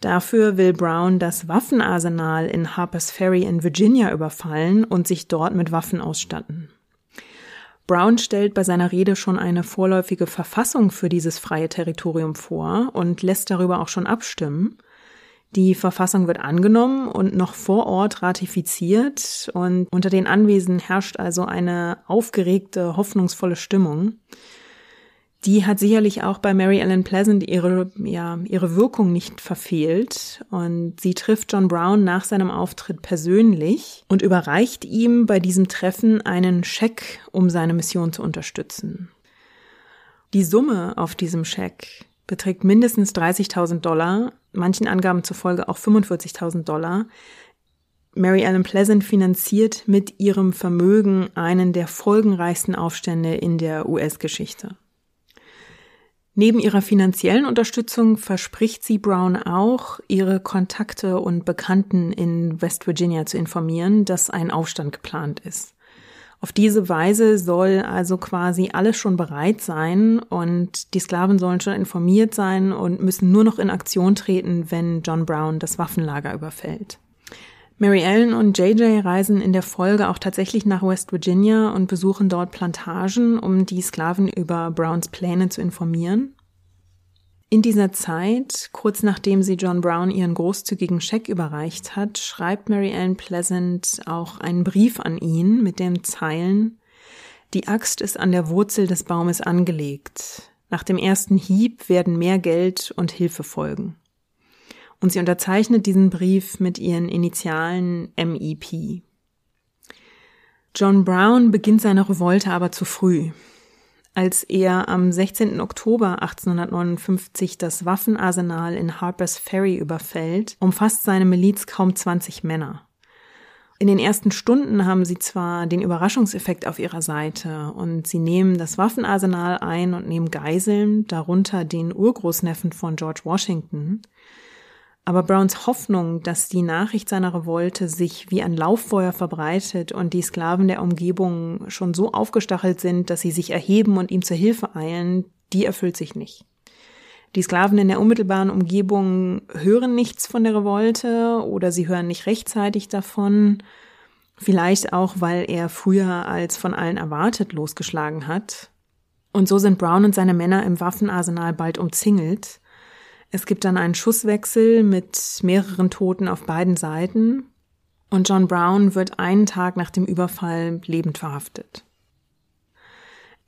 Dafür will Brown das Waffenarsenal in Harper's Ferry in Virginia überfallen und sich dort mit Waffen ausstatten. Brown stellt bei seiner Rede schon eine vorläufige Verfassung für dieses freie Territorium vor und lässt darüber auch schon abstimmen. Die Verfassung wird angenommen und noch vor Ort ratifiziert und unter den Anwesenden herrscht also eine aufgeregte, hoffnungsvolle Stimmung. Die hat sicherlich auch bei Mary Ellen Pleasant ihre, ja, ihre Wirkung nicht verfehlt und sie trifft John Brown nach seinem Auftritt persönlich und überreicht ihm bei diesem Treffen einen Scheck, um seine Mission zu unterstützen. Die Summe auf diesem Scheck beträgt mindestens 30.000 Dollar, manchen Angaben zufolge auch 45.000 Dollar. Mary Ellen Pleasant finanziert mit ihrem Vermögen einen der folgenreichsten Aufstände in der US-Geschichte. Neben ihrer finanziellen Unterstützung verspricht sie Brown auch, ihre Kontakte und Bekannten in West Virginia zu informieren, dass ein Aufstand geplant ist. Auf diese Weise soll also quasi alles schon bereit sein und die Sklaven sollen schon informiert sein und müssen nur noch in Aktion treten, wenn John Brown das Waffenlager überfällt. Mary Ellen und JJ reisen in der Folge auch tatsächlich nach West Virginia und besuchen dort Plantagen, um die Sklaven über Browns Pläne zu informieren. In dieser Zeit, kurz nachdem sie John Brown ihren großzügigen Scheck überreicht hat, schreibt Mary Ellen Pleasant auch einen Brief an ihn mit den Zeilen Die Axt ist an der Wurzel des Baumes angelegt. Nach dem ersten Hieb werden mehr Geld und Hilfe folgen. Und sie unterzeichnet diesen Brief mit ihren Initialen MEP. John Brown beginnt seine Revolte aber zu früh als er am 16. Oktober 1859 das Waffenarsenal in Harper's Ferry überfällt, umfasst seine Miliz kaum 20 Männer. In den ersten Stunden haben sie zwar den Überraschungseffekt auf ihrer Seite und sie nehmen das Waffenarsenal ein und nehmen Geiseln, darunter den Urgroßneffen von George Washington, aber Browns Hoffnung, dass die Nachricht seiner Revolte sich wie ein Lauffeuer verbreitet und die Sklaven der Umgebung schon so aufgestachelt sind, dass sie sich erheben und ihm zur Hilfe eilen, die erfüllt sich nicht. Die Sklaven in der unmittelbaren Umgebung hören nichts von der Revolte oder sie hören nicht rechtzeitig davon, vielleicht auch, weil er früher als von allen erwartet losgeschlagen hat. Und so sind Brown und seine Männer im Waffenarsenal bald umzingelt es gibt dann einen Schusswechsel mit mehreren Toten auf beiden Seiten und John Brown wird einen Tag nach dem Überfall lebend verhaftet.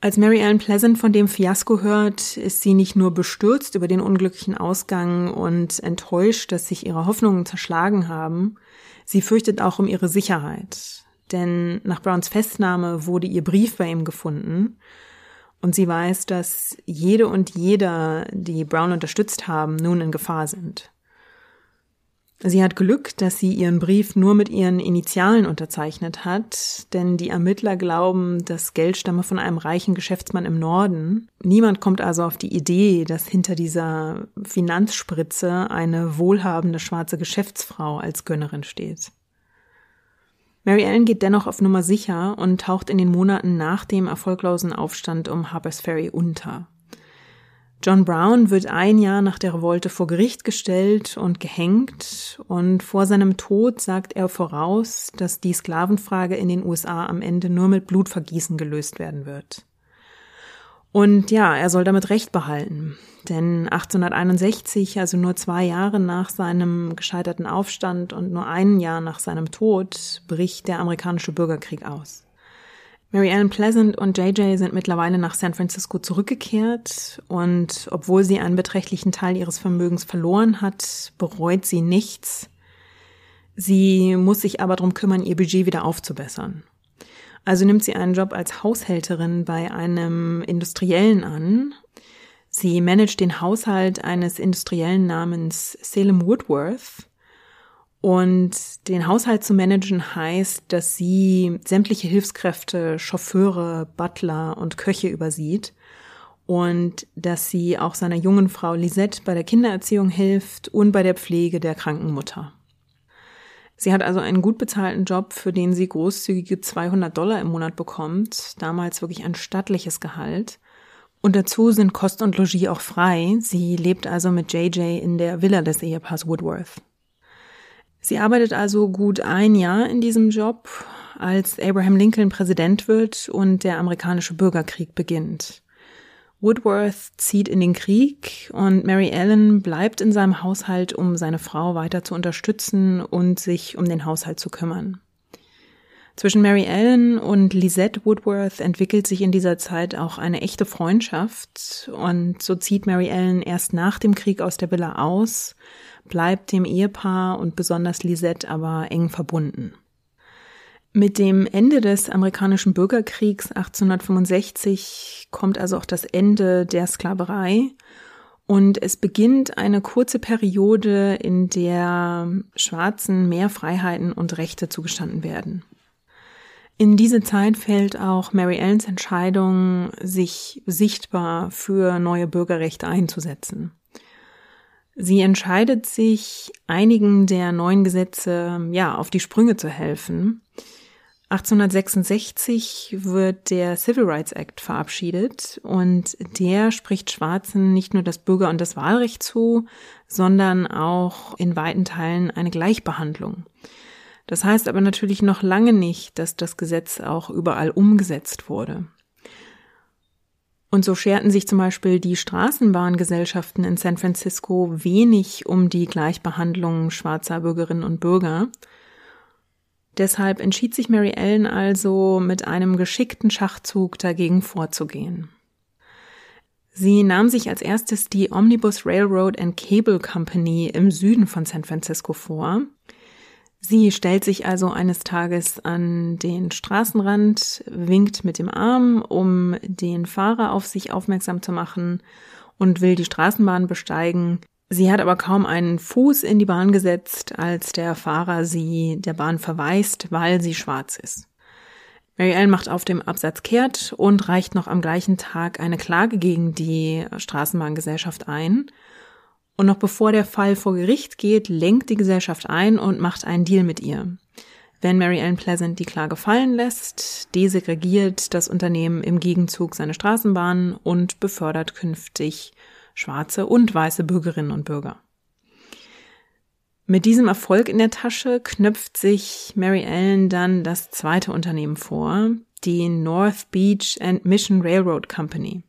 Als Mary Ellen Pleasant von dem Fiasko hört, ist sie nicht nur bestürzt über den unglücklichen Ausgang und enttäuscht, dass sich ihre Hoffnungen zerschlagen haben, sie fürchtet auch um ihre Sicherheit. Denn nach Browns Festnahme wurde ihr Brief bei ihm gefunden und sie weiß, dass jede und jeder, die Brown unterstützt haben, nun in Gefahr sind. Sie hat Glück, dass sie ihren Brief nur mit ihren Initialen unterzeichnet hat, denn die Ermittler glauben, das Geld stamme von einem reichen Geschäftsmann im Norden. Niemand kommt also auf die Idee, dass hinter dieser Finanzspritze eine wohlhabende schwarze Geschäftsfrau als Gönnerin steht. Mary Ellen geht dennoch auf Nummer sicher und taucht in den Monaten nach dem erfolglosen Aufstand um Harper's Ferry unter. John Brown wird ein Jahr nach der Revolte vor Gericht gestellt und gehängt und vor seinem Tod sagt er voraus, dass die Sklavenfrage in den USA am Ende nur mit Blutvergießen gelöst werden wird. Und ja, er soll damit Recht behalten. Denn 1861, also nur zwei Jahre nach seinem gescheiterten Aufstand und nur ein Jahr nach seinem Tod, bricht der amerikanische Bürgerkrieg aus. Mary Ellen Pleasant und JJ sind mittlerweile nach San Francisco zurückgekehrt und obwohl sie einen beträchtlichen Teil ihres Vermögens verloren hat, bereut sie nichts. Sie muss sich aber darum kümmern, ihr Budget wieder aufzubessern. Also nimmt sie einen Job als Haushälterin bei einem Industriellen an. Sie managt den Haushalt eines Industriellen namens Salem Woodworth. Und den Haushalt zu managen heißt, dass sie sämtliche Hilfskräfte, Chauffeure, Butler und Köche übersieht und dass sie auch seiner jungen Frau Lisette bei der Kindererziehung hilft und bei der Pflege der kranken Mutter. Sie hat also einen gut bezahlten Job, für den sie großzügige 200 Dollar im Monat bekommt, damals wirklich ein stattliches Gehalt. Und dazu sind Kost und Logis auch frei. Sie lebt also mit JJ in der Villa des Ehepaars Woodworth. Sie arbeitet also gut ein Jahr in diesem Job, als Abraham Lincoln Präsident wird und der amerikanische Bürgerkrieg beginnt. Woodworth zieht in den Krieg und Mary Ellen bleibt in seinem Haushalt, um seine Frau weiter zu unterstützen und sich um den Haushalt zu kümmern. Zwischen Mary Ellen und Lisette Woodworth entwickelt sich in dieser Zeit auch eine echte Freundschaft und so zieht Mary Ellen erst nach dem Krieg aus der Villa aus, bleibt dem Ehepaar und besonders Lisette aber eng verbunden. Mit dem Ende des amerikanischen Bürgerkriegs 1865 kommt also auch das Ende der Sklaverei und es beginnt eine kurze Periode, in der Schwarzen mehr Freiheiten und Rechte zugestanden werden. In diese Zeit fällt auch Mary Ellens Entscheidung, sich sichtbar für neue Bürgerrechte einzusetzen. Sie entscheidet sich, einigen der neuen Gesetze ja auf die Sprünge zu helfen 1866 wird der Civil Rights Act verabschiedet und der spricht Schwarzen nicht nur das Bürger- und das Wahlrecht zu, sondern auch in weiten Teilen eine Gleichbehandlung. Das heißt aber natürlich noch lange nicht, dass das Gesetz auch überall umgesetzt wurde. Und so scherten sich zum Beispiel die Straßenbahngesellschaften in San Francisco wenig um die Gleichbehandlung schwarzer Bürgerinnen und Bürger. Deshalb entschied sich Mary Ellen also, mit einem geschickten Schachzug dagegen vorzugehen. Sie nahm sich als erstes die Omnibus Railroad and Cable Company im Süden von San Francisco vor. Sie stellt sich also eines Tages an den Straßenrand, winkt mit dem Arm, um den Fahrer auf sich aufmerksam zu machen und will die Straßenbahn besteigen, Sie hat aber kaum einen Fuß in die Bahn gesetzt, als der Fahrer sie der Bahn verweist, weil sie schwarz ist. Mary Ellen macht auf dem Absatz kehrt und reicht noch am gleichen Tag eine Klage gegen die Straßenbahngesellschaft ein. Und noch bevor der Fall vor Gericht geht, lenkt die Gesellschaft ein und macht einen Deal mit ihr. Wenn Mary Ellen Pleasant die Klage fallen lässt, desegregiert das Unternehmen im Gegenzug seine Straßenbahnen und befördert künftig schwarze und weiße Bürgerinnen und Bürger. Mit diesem Erfolg in der Tasche knüpft sich Mary Ellen dann das zweite Unternehmen vor, die North Beach and Mission Railroad Company.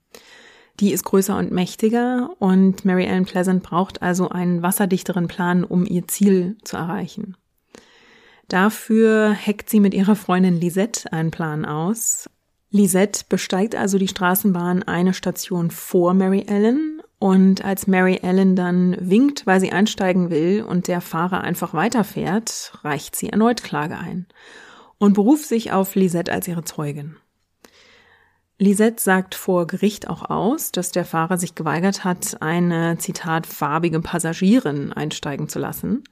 Die ist größer und mächtiger und Mary Ellen Pleasant braucht also einen wasserdichteren Plan, um ihr Ziel zu erreichen. Dafür hackt sie mit ihrer Freundin Lisette einen Plan aus. Lisette besteigt also die Straßenbahn eine Station vor Mary Ellen und als Mary Ellen dann winkt, weil sie einsteigen will und der Fahrer einfach weiterfährt, reicht sie erneut Klage ein und beruft sich auf Lisette als ihre Zeugin. Lisette sagt vor Gericht auch aus, dass der Fahrer sich geweigert hat, eine, Zitat, farbige Passagierin einsteigen zu lassen.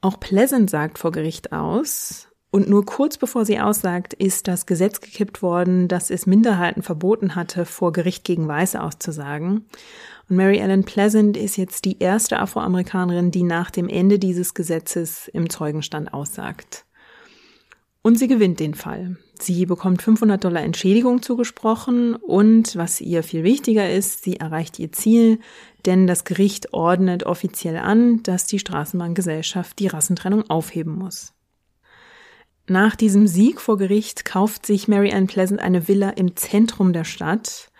Auch Pleasant sagt vor Gericht aus, und nur kurz bevor sie aussagt, ist das Gesetz gekippt worden, das es Minderheiten verboten hatte, vor Gericht gegen Weiße auszusagen. Und Mary Ellen Pleasant ist jetzt die erste Afroamerikanerin, die nach dem Ende dieses Gesetzes im Zeugenstand aussagt. Und sie gewinnt den Fall. Sie bekommt 500 Dollar Entschädigung zugesprochen und, was ihr viel wichtiger ist, sie erreicht ihr Ziel, denn das Gericht ordnet offiziell an, dass die Straßenbahngesellschaft die Rassentrennung aufheben muss. Nach diesem Sieg vor Gericht kauft sich Mary Ann Pleasant eine Villa im Zentrum der Stadt.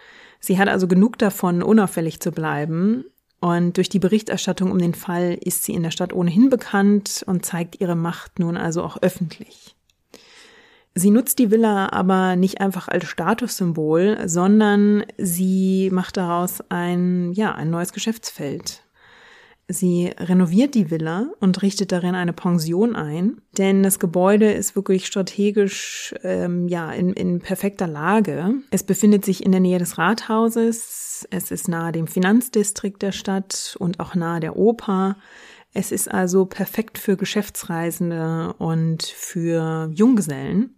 Sie hat also genug davon, unauffällig zu bleiben. Und durch die Berichterstattung um den Fall ist sie in der Stadt ohnehin bekannt und zeigt ihre Macht nun also auch öffentlich. Sie nutzt die Villa aber nicht einfach als Statussymbol, sondern sie macht daraus ein, ja, ein neues Geschäftsfeld. Sie renoviert die Villa und richtet darin eine Pension ein, denn das Gebäude ist wirklich strategisch ähm, ja in, in perfekter Lage. Es befindet sich in der Nähe des Rathauses, es ist nahe dem Finanzdistrikt der Stadt und auch nahe der Oper. Es ist also perfekt für Geschäftsreisende und für Junggesellen.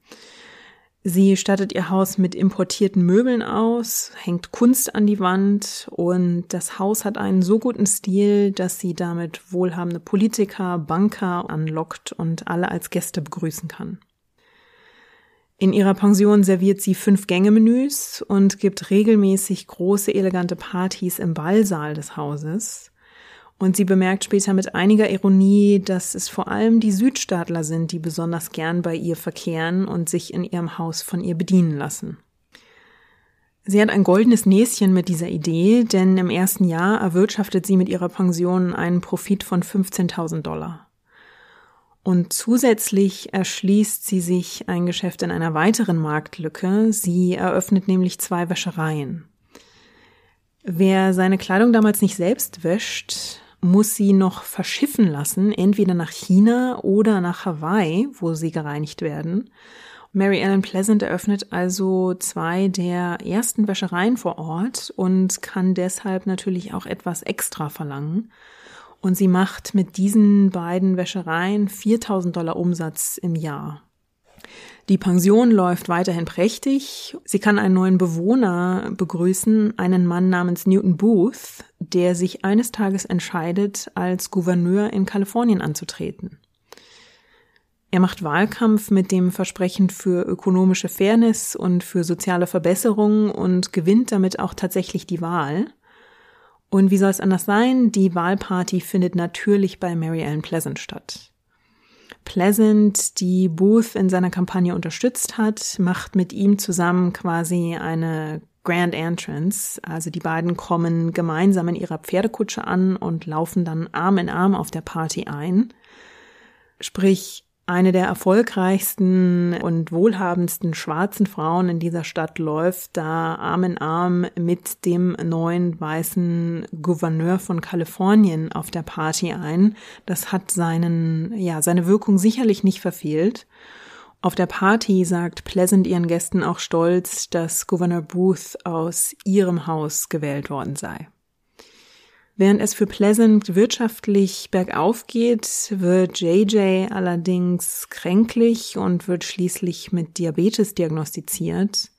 Sie stattet ihr Haus mit importierten Möbeln aus, hängt Kunst an die Wand und das Haus hat einen so guten Stil, dass sie damit wohlhabende Politiker, Banker anlockt und alle als Gäste begrüßen kann. In ihrer Pension serviert sie fünf Gänge-Menüs und gibt regelmäßig große elegante Partys im Ballsaal des Hauses. Und sie bemerkt später mit einiger Ironie, dass es vor allem die Südstaatler sind, die besonders gern bei ihr verkehren und sich in ihrem Haus von ihr bedienen lassen. Sie hat ein goldenes Näschen mit dieser Idee, denn im ersten Jahr erwirtschaftet sie mit ihrer Pension einen Profit von 15.000 Dollar. Und zusätzlich erschließt sie sich ein Geschäft in einer weiteren Marktlücke. Sie eröffnet nämlich zwei Wäschereien. Wer seine Kleidung damals nicht selbst wäscht, muss sie noch verschiffen lassen, entweder nach China oder nach Hawaii, wo sie gereinigt werden. Mary Ellen Pleasant eröffnet also zwei der ersten Wäschereien vor Ort und kann deshalb natürlich auch etwas extra verlangen. Und sie macht mit diesen beiden Wäschereien 4000 Dollar Umsatz im Jahr. Die Pension läuft weiterhin prächtig. Sie kann einen neuen Bewohner begrüßen, einen Mann namens Newton Booth, der sich eines Tages entscheidet, als Gouverneur in Kalifornien anzutreten. Er macht Wahlkampf mit dem Versprechen für ökonomische Fairness und für soziale Verbesserungen und gewinnt damit auch tatsächlich die Wahl. Und wie soll es anders sein? Die Wahlparty findet natürlich bei Mary Ellen Pleasant statt. Pleasant, die Booth in seiner Kampagne unterstützt hat, macht mit ihm zusammen quasi eine Grand Entrance. Also die beiden kommen gemeinsam in ihrer Pferdekutsche an und laufen dann Arm in Arm auf der Party ein. Sprich, eine der erfolgreichsten und wohlhabendsten schwarzen Frauen in dieser Stadt läuft da Arm in Arm mit dem neuen weißen Gouverneur von Kalifornien auf der Party ein. Das hat seinen, ja, seine Wirkung sicherlich nicht verfehlt. Auf der Party sagt Pleasant ihren Gästen auch stolz, dass Gouverneur Booth aus ihrem Haus gewählt worden sei. Während es für Pleasant wirtschaftlich bergauf geht, wird JJ allerdings kränklich und wird schließlich mit Diabetes diagnostiziert.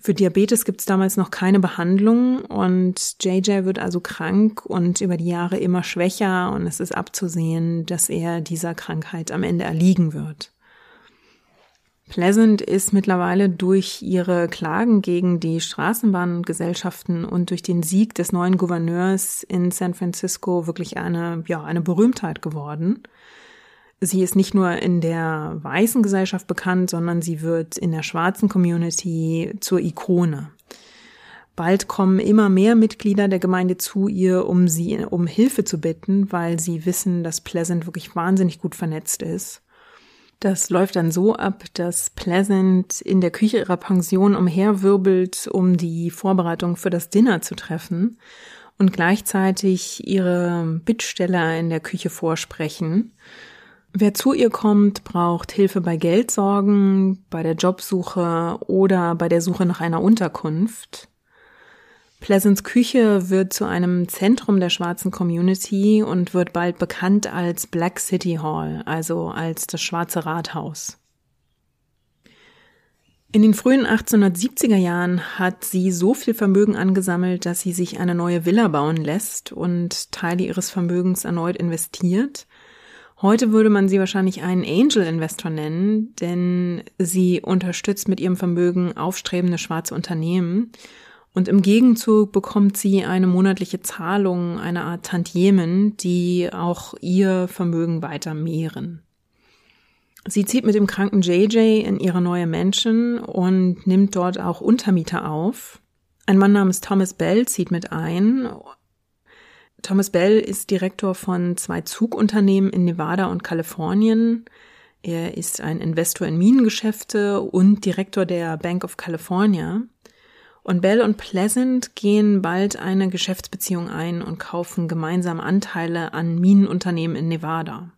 Für Diabetes gibt es damals noch keine Behandlung und JJ wird also krank und über die Jahre immer schwächer und es ist abzusehen, dass er dieser Krankheit am Ende erliegen wird. Pleasant ist mittlerweile durch ihre Klagen gegen die Straßenbahngesellschaften und durch den Sieg des neuen Gouverneurs in San Francisco wirklich eine, ja, eine Berühmtheit geworden. Sie ist nicht nur in der weißen Gesellschaft bekannt, sondern sie wird in der schwarzen Community zur Ikone. Bald kommen immer mehr Mitglieder der Gemeinde zu ihr, um sie um Hilfe zu bitten, weil sie wissen, dass Pleasant wirklich wahnsinnig gut vernetzt ist. Das läuft dann so ab, dass Pleasant in der Küche ihrer Pension umherwirbelt, um die Vorbereitung für das Dinner zu treffen und gleichzeitig ihre Bittsteller in der Küche vorsprechen. Wer zu ihr kommt, braucht Hilfe bei Geldsorgen, bei der Jobsuche oder bei der Suche nach einer Unterkunft. Pleasants Küche wird zu einem Zentrum der schwarzen Community und wird bald bekannt als Black City Hall, also als das schwarze Rathaus. In den frühen 1870er Jahren hat sie so viel Vermögen angesammelt, dass sie sich eine neue Villa bauen lässt und Teile ihres Vermögens erneut investiert. Heute würde man sie wahrscheinlich einen Angel-Investor nennen, denn sie unterstützt mit ihrem Vermögen aufstrebende schwarze Unternehmen und im Gegenzug bekommt sie eine monatliche Zahlung, eine Art Tantiemen, die auch ihr Vermögen weiter mehren. Sie zieht mit dem kranken JJ in ihre neue Mansion und nimmt dort auch Untermieter auf. Ein Mann namens Thomas Bell zieht mit ein. Thomas Bell ist Direktor von zwei Zugunternehmen in Nevada und Kalifornien. Er ist ein Investor in Minengeschäfte und Direktor der Bank of California. Und Bell und Pleasant gehen bald eine Geschäftsbeziehung ein und kaufen gemeinsam Anteile an Minenunternehmen in Nevada.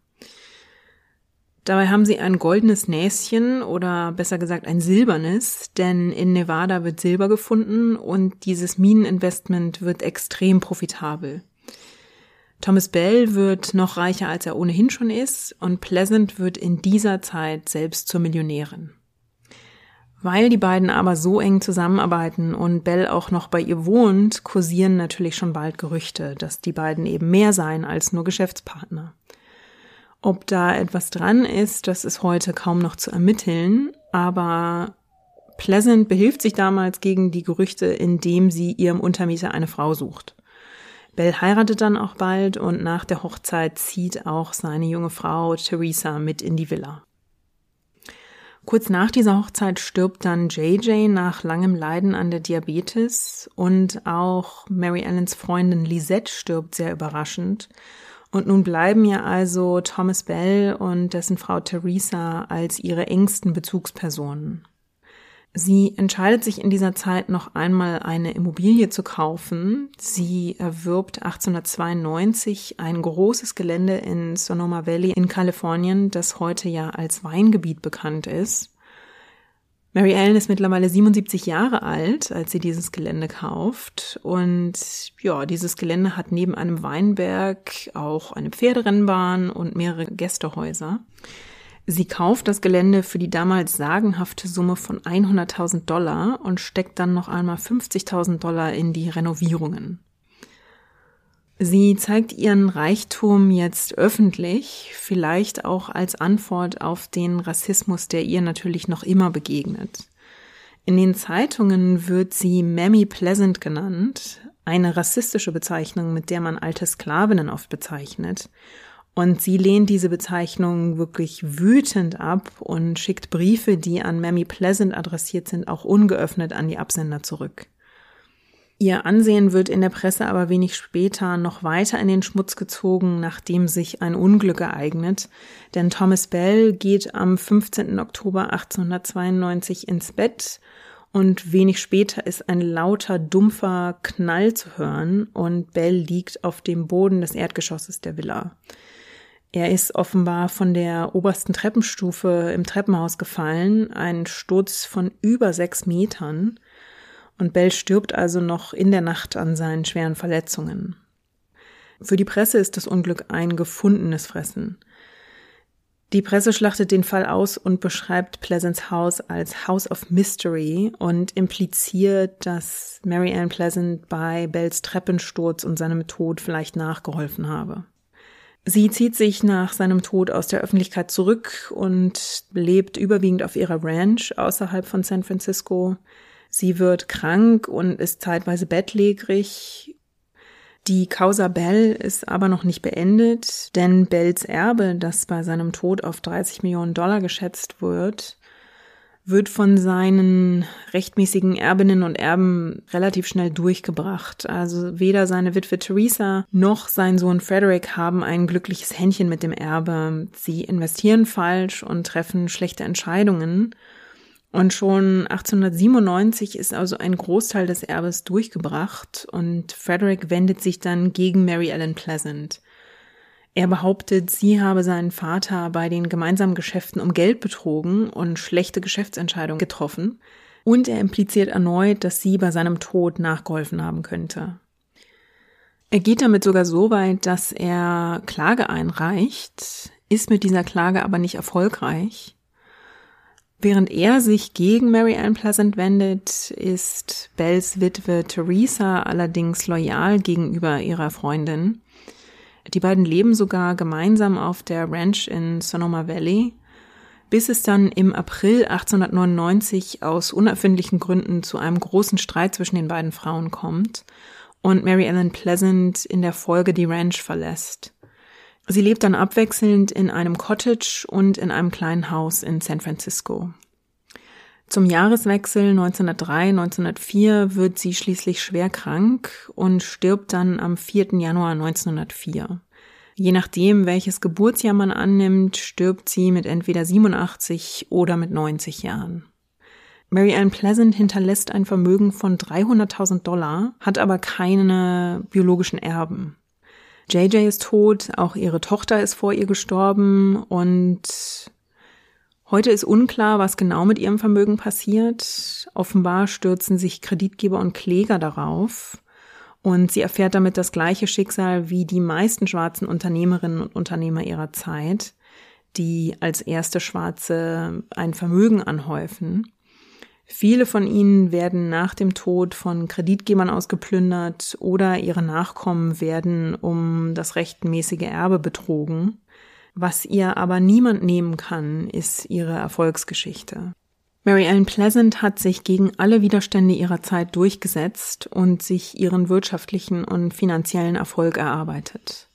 Dabei haben sie ein goldenes Näschen oder besser gesagt ein silbernes, denn in Nevada wird Silber gefunden und dieses Mineninvestment wird extrem profitabel. Thomas Bell wird noch reicher, als er ohnehin schon ist und Pleasant wird in dieser Zeit selbst zur Millionärin. Weil die beiden aber so eng zusammenarbeiten und Bell auch noch bei ihr wohnt, kursieren natürlich schon bald Gerüchte, dass die beiden eben mehr seien als nur Geschäftspartner. Ob da etwas dran ist, das ist heute kaum noch zu ermitteln, aber Pleasant behilft sich damals gegen die Gerüchte, indem sie ihrem Untermieter eine Frau sucht. Bell heiratet dann auch bald und nach der Hochzeit zieht auch seine junge Frau Theresa mit in die Villa. Kurz nach dieser Hochzeit stirbt dann JJ nach langem Leiden an der Diabetes und auch Mary Ellens Freundin Lisette stirbt sehr überraschend. Und nun bleiben ja also Thomas Bell und dessen Frau Theresa als ihre engsten Bezugspersonen. Sie entscheidet sich in dieser Zeit noch einmal eine Immobilie zu kaufen. Sie erwirbt 1892 ein großes Gelände in Sonoma Valley in Kalifornien, das heute ja als Weingebiet bekannt ist. Mary Ellen ist mittlerweile 77 Jahre alt, als sie dieses Gelände kauft. Und ja, dieses Gelände hat neben einem Weinberg auch eine Pferderennbahn und mehrere Gästehäuser. Sie kauft das Gelände für die damals sagenhafte Summe von 100.000 Dollar und steckt dann noch einmal 50.000 Dollar in die Renovierungen. Sie zeigt ihren Reichtum jetzt öffentlich, vielleicht auch als Antwort auf den Rassismus, der ihr natürlich noch immer begegnet. In den Zeitungen wird sie Mammy Pleasant genannt, eine rassistische Bezeichnung, mit der man alte Sklavinnen oft bezeichnet. Und sie lehnt diese Bezeichnung wirklich wütend ab und schickt Briefe, die an Mammy Pleasant adressiert sind, auch ungeöffnet an die Absender zurück. Ihr Ansehen wird in der Presse aber wenig später noch weiter in den Schmutz gezogen, nachdem sich ein Unglück ereignet, denn Thomas Bell geht am 15. Oktober 1892 ins Bett und wenig später ist ein lauter, dumpfer Knall zu hören und Bell liegt auf dem Boden des Erdgeschosses der Villa. Er ist offenbar von der obersten Treppenstufe im Treppenhaus gefallen, ein Sturz von über sechs Metern, und Bell stirbt also noch in der Nacht an seinen schweren Verletzungen. Für die Presse ist das Unglück ein gefundenes Fressen. Die Presse schlachtet den Fall aus und beschreibt Pleasants Haus als House of Mystery und impliziert, dass Mary Ann Pleasant bei Bells Treppensturz und seinem Tod vielleicht nachgeholfen habe. Sie zieht sich nach seinem Tod aus der Öffentlichkeit zurück und lebt überwiegend auf ihrer Ranch außerhalb von San Francisco. Sie wird krank und ist zeitweise bettlägerig. Die Causa Bell ist aber noch nicht beendet, denn Bells Erbe, das bei seinem Tod auf 30 Millionen Dollar geschätzt wird, wird von seinen rechtmäßigen Erbinnen und Erben relativ schnell durchgebracht. Also weder seine Witwe Theresa noch sein Sohn Frederick haben ein glückliches Händchen mit dem Erbe. Sie investieren falsch und treffen schlechte Entscheidungen. Und schon 1897 ist also ein Großteil des Erbes durchgebracht und Frederick wendet sich dann gegen Mary Ellen Pleasant. Er behauptet, sie habe seinen Vater bei den gemeinsamen Geschäften um Geld betrogen und schlechte Geschäftsentscheidungen getroffen. Und er impliziert erneut, dass sie bei seinem Tod nachgeholfen haben könnte. Er geht damit sogar so weit, dass er Klage einreicht, ist mit dieser Klage aber nicht erfolgreich. Während er sich gegen Mary Ann Pleasant wendet, ist Bells Witwe Theresa allerdings loyal gegenüber ihrer Freundin die beiden leben sogar gemeinsam auf der Ranch in Sonoma Valley, bis es dann im April 1899 aus unerfindlichen Gründen zu einem großen Streit zwischen den beiden Frauen kommt und Mary Ellen Pleasant in der Folge die Ranch verlässt. Sie lebt dann abwechselnd in einem Cottage und in einem kleinen Haus in San Francisco. Zum Jahreswechsel 1903-1904 wird sie schließlich schwer krank und stirbt dann am 4. Januar 1904. Je nachdem, welches Geburtsjahr man annimmt, stirbt sie mit entweder 87 oder mit 90 Jahren. Mary Ann Pleasant hinterlässt ein Vermögen von 300.000 Dollar, hat aber keine biologischen Erben. JJ ist tot, auch ihre Tochter ist vor ihr gestorben und Heute ist unklar, was genau mit ihrem Vermögen passiert. Offenbar stürzen sich Kreditgeber und Kläger darauf. Und sie erfährt damit das gleiche Schicksal wie die meisten schwarzen Unternehmerinnen und Unternehmer ihrer Zeit, die als erste Schwarze ein Vermögen anhäufen. Viele von ihnen werden nach dem Tod von Kreditgebern ausgeplündert oder ihre Nachkommen werden um das rechtmäßige Erbe betrogen. Was ihr aber niemand nehmen kann, ist ihre Erfolgsgeschichte. Mary Ellen Pleasant hat sich gegen alle Widerstände ihrer Zeit durchgesetzt und sich ihren wirtschaftlichen und finanziellen Erfolg erarbeitet.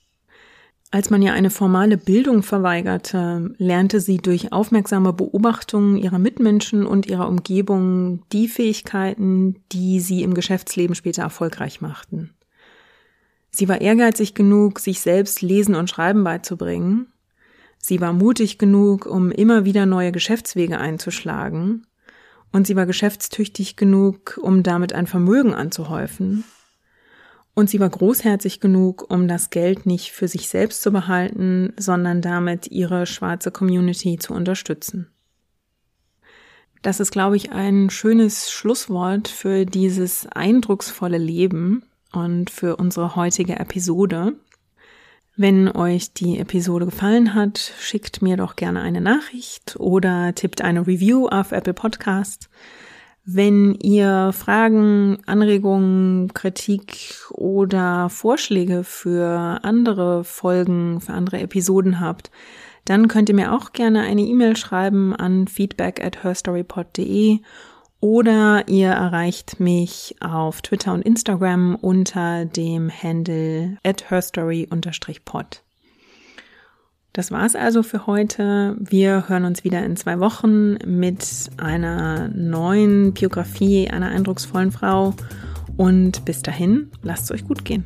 Als man ihr eine formale Bildung verweigerte, lernte sie durch aufmerksame Beobachtungen ihrer Mitmenschen und ihrer Umgebung die Fähigkeiten, die sie im Geschäftsleben später erfolgreich machten. Sie war ehrgeizig genug, sich selbst Lesen und Schreiben beizubringen Sie war mutig genug, um immer wieder neue Geschäftswege einzuschlagen, und sie war geschäftstüchtig genug, um damit ein Vermögen anzuhäufen, und sie war großherzig genug, um das Geld nicht für sich selbst zu behalten, sondern damit ihre schwarze Community zu unterstützen. Das ist, glaube ich, ein schönes Schlusswort für dieses eindrucksvolle Leben und für unsere heutige Episode. Wenn euch die Episode gefallen hat, schickt mir doch gerne eine Nachricht oder tippt eine Review auf Apple Podcast. Wenn ihr Fragen, Anregungen, Kritik oder Vorschläge für andere Folgen, für andere Episoden habt, dann könnt ihr mir auch gerne eine E-Mail schreiben an feedback at herstorypod.de oder ihr erreicht mich auf Twitter und Instagram unter dem Handle at herstory-pod. Das war's also für heute. Wir hören uns wieder in zwei Wochen mit einer neuen Biografie einer eindrucksvollen Frau. Und bis dahin, lasst es euch gut gehen.